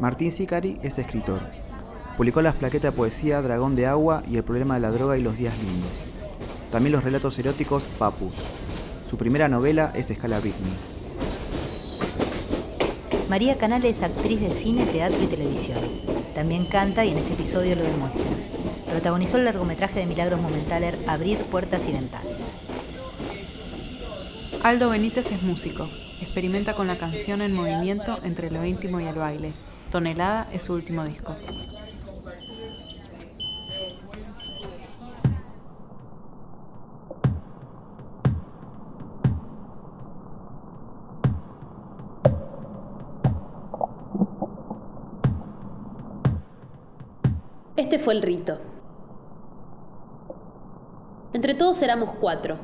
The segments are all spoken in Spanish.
Martín Sicari es escritor. Publicó las plaquetas de poesía Dragón de Agua y El problema de la droga y los días lindos. También los relatos eróticos Papus. Su primera novela es Escala Britney. María Canal es actriz de cine, teatro y televisión. También canta y en este episodio lo demuestra. Protagonizó el largometraje de Milagros Momentaler Abrir puertas y ventanas. Aldo Benítez es músico. Experimenta con la canción en movimiento entre lo íntimo y el baile. Tonelada es su último disco. Este fue el rito. Entre todos éramos cuatro.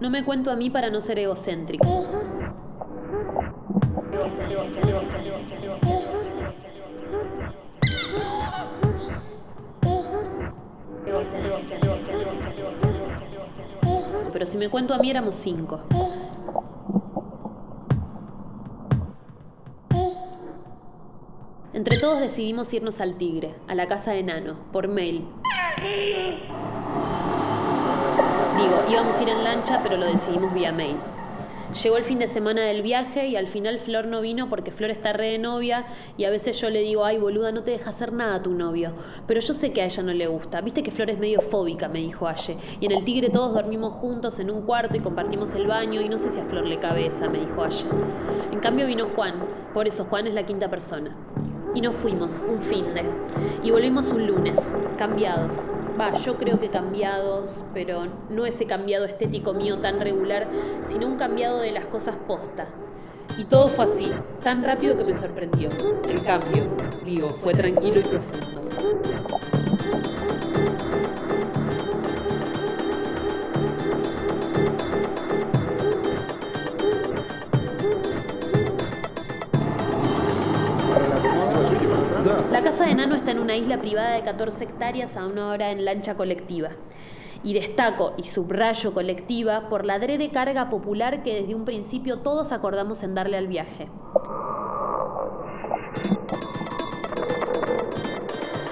No me cuento a mí para no ser egocéntrico. Pero si me cuento a mí éramos cinco. Entre todos decidimos irnos al Tigre, a la casa de Nano, por mail. Digo, íbamos a ir en lancha, pero lo decidimos vía mail. Llegó el fin de semana del viaje y al final Flor no vino porque Flor está re de novia y a veces yo le digo, ay boluda, no te deja hacer nada a tu novio. Pero yo sé que a ella no le gusta. Viste que Flor es medio fóbica, me dijo Aye. Y en el Tigre todos dormimos juntos en un cuarto y compartimos el baño y no sé si a Flor le cabeza, me dijo Aye. En cambio vino Juan, por eso Juan es la quinta persona. Y nos fuimos, un fin de. Y volvimos un lunes, cambiados. Va, yo creo que cambiados, pero no ese cambiado estético mío tan regular, sino un cambiado de las cosas posta. Y todo fue así, tan rápido que me sorprendió. El cambio, digo, fue tranquilo y profundo. De 14 hectáreas a una hora en lancha colectiva. Y destaco y subrayo colectiva por la adrede carga popular que desde un principio todos acordamos en darle al viaje.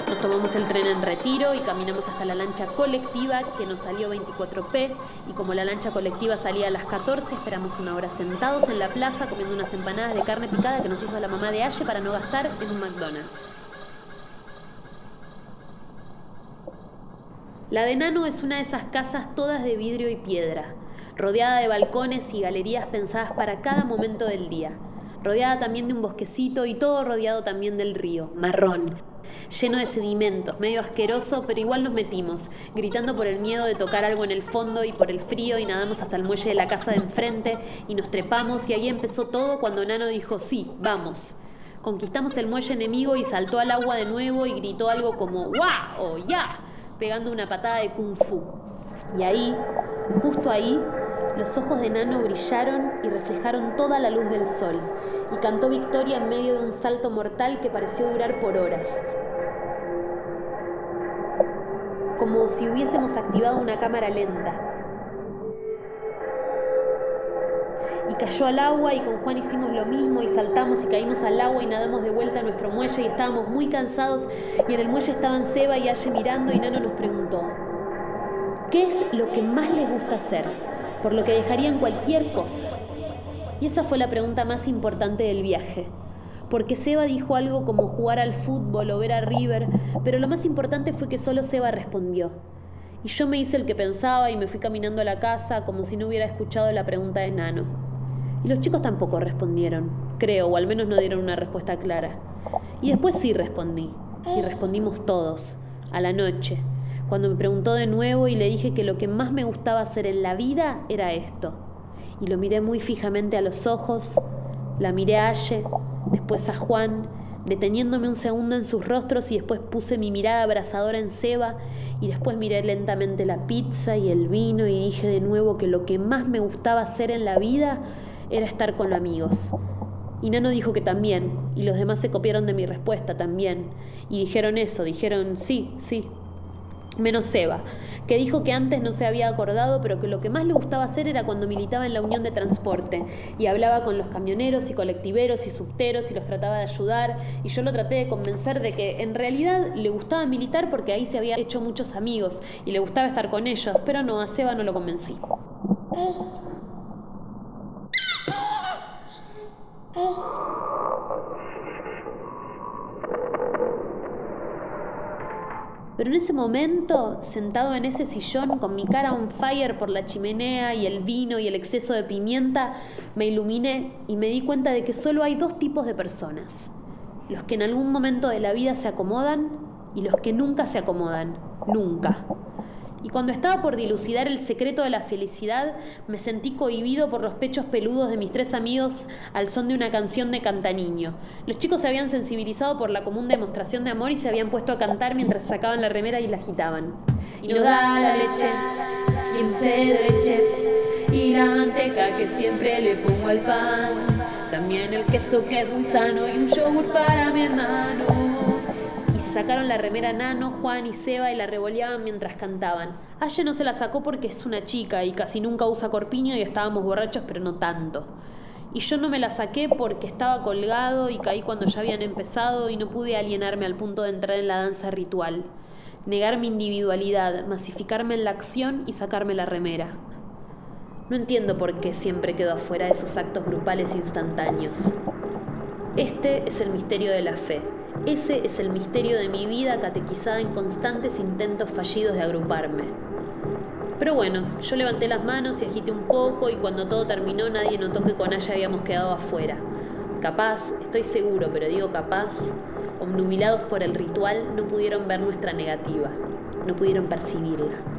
Nos tomamos el tren en retiro y caminamos hasta la lancha colectiva que nos salió 24p y como la lancha colectiva salía a las 14 esperamos una hora sentados en la plaza comiendo unas empanadas de carne picada que nos hizo la mamá de Aye para no gastar en un McDonald's. La de Nano es una de esas casas todas de vidrio y piedra, rodeada de balcones y galerías pensadas para cada momento del día, rodeada también de un bosquecito y todo rodeado también del río, marrón, lleno de sedimentos, medio asqueroso, pero igual nos metimos, gritando por el miedo de tocar algo en el fondo y por el frío y nadamos hasta el muelle de la casa de enfrente y nos trepamos y ahí empezó todo cuando Nano dijo, sí, vamos. Conquistamos el muelle enemigo y saltó al agua de nuevo y gritó algo como, ¡guau! o ¡ya! Pegando una patada de kung fu. Y ahí, justo ahí, los ojos de Nano brillaron y reflejaron toda la luz del sol, y cantó victoria en medio de un salto mortal que pareció durar por horas. Como si hubiésemos activado una cámara lenta. Cayó al agua y con Juan hicimos lo mismo y saltamos y caímos al agua y nadamos de vuelta a nuestro muelle y estábamos muy cansados y en el muelle estaban Seba y Aye mirando y Nano nos preguntó, ¿qué es lo que más les gusta hacer? Por lo que dejarían cualquier cosa. Y esa fue la pregunta más importante del viaje. Porque Seba dijo algo como jugar al fútbol o ver a River, pero lo más importante fue que solo Seba respondió. Y yo me hice el que pensaba y me fui caminando a la casa como si no hubiera escuchado la pregunta de Nano. Y los chicos tampoco respondieron, creo, o al menos no dieron una respuesta clara. Y después sí respondí, y respondimos todos, a la noche, cuando me preguntó de nuevo y le dije que lo que más me gustaba hacer en la vida era esto. Y lo miré muy fijamente a los ojos, la miré a Aye, después a Juan, deteniéndome un segundo en sus rostros y después puse mi mirada abrazadora en Seba y después miré lentamente la pizza y el vino y dije de nuevo que lo que más me gustaba hacer en la vida era estar con amigos. Y Nano dijo que también, y los demás se copiaron de mi respuesta también, y dijeron eso, dijeron sí, sí. menos Seba, que dijo que antes no se había acordado, pero que lo que más le gustaba hacer era cuando militaba en la Unión de Transporte y hablaba con los camioneros y colectiveros y subteros y los trataba de ayudar y yo lo traté de convencer de que en realidad le gustaba militar porque ahí se había hecho muchos amigos y le gustaba estar con ellos, pero no, a Seba no lo convencí. Pero en ese momento, sentado en ese sillón, con mi cara on fire por la chimenea y el vino y el exceso de pimienta, me iluminé y me di cuenta de que solo hay dos tipos de personas. Los que en algún momento de la vida se acomodan y los que nunca se acomodan. Nunca y cuando estaba por dilucidar el secreto de la felicidad, me sentí cohibido por los pechos peludos de mis tres amigos al son de una canción de cantaniño. Los chicos se habían sensibilizado por la común demostración de amor y se habían puesto a cantar mientras sacaban la remera y la agitaban. Y nos da la leche, de leche, y la manteca que siempre le pongo al pan. También el queso que es muy sano y un yogur para mi hermano sacaron la remera Nano, Juan y Seba y la revoleaban mientras cantaban. Aye no se la sacó porque es una chica y casi nunca usa corpiño y estábamos borrachos, pero no tanto. Y yo no me la saqué porque estaba colgado y caí cuando ya habían empezado y no pude alienarme al punto de entrar en la danza ritual. Negar mi individualidad, masificarme en la acción y sacarme la remera. No entiendo por qué siempre quedo afuera de esos actos grupales instantáneos. Este es el misterio de la fe ese es el misterio de mi vida catequizada en constantes intentos fallidos de agruparme. Pero bueno, yo levanté las manos y agité un poco y cuando todo terminó nadie notó que con ella habíamos quedado afuera. Capaz, estoy seguro, pero digo capaz, obnubilados por el ritual, no pudieron ver nuestra negativa, no pudieron percibirla.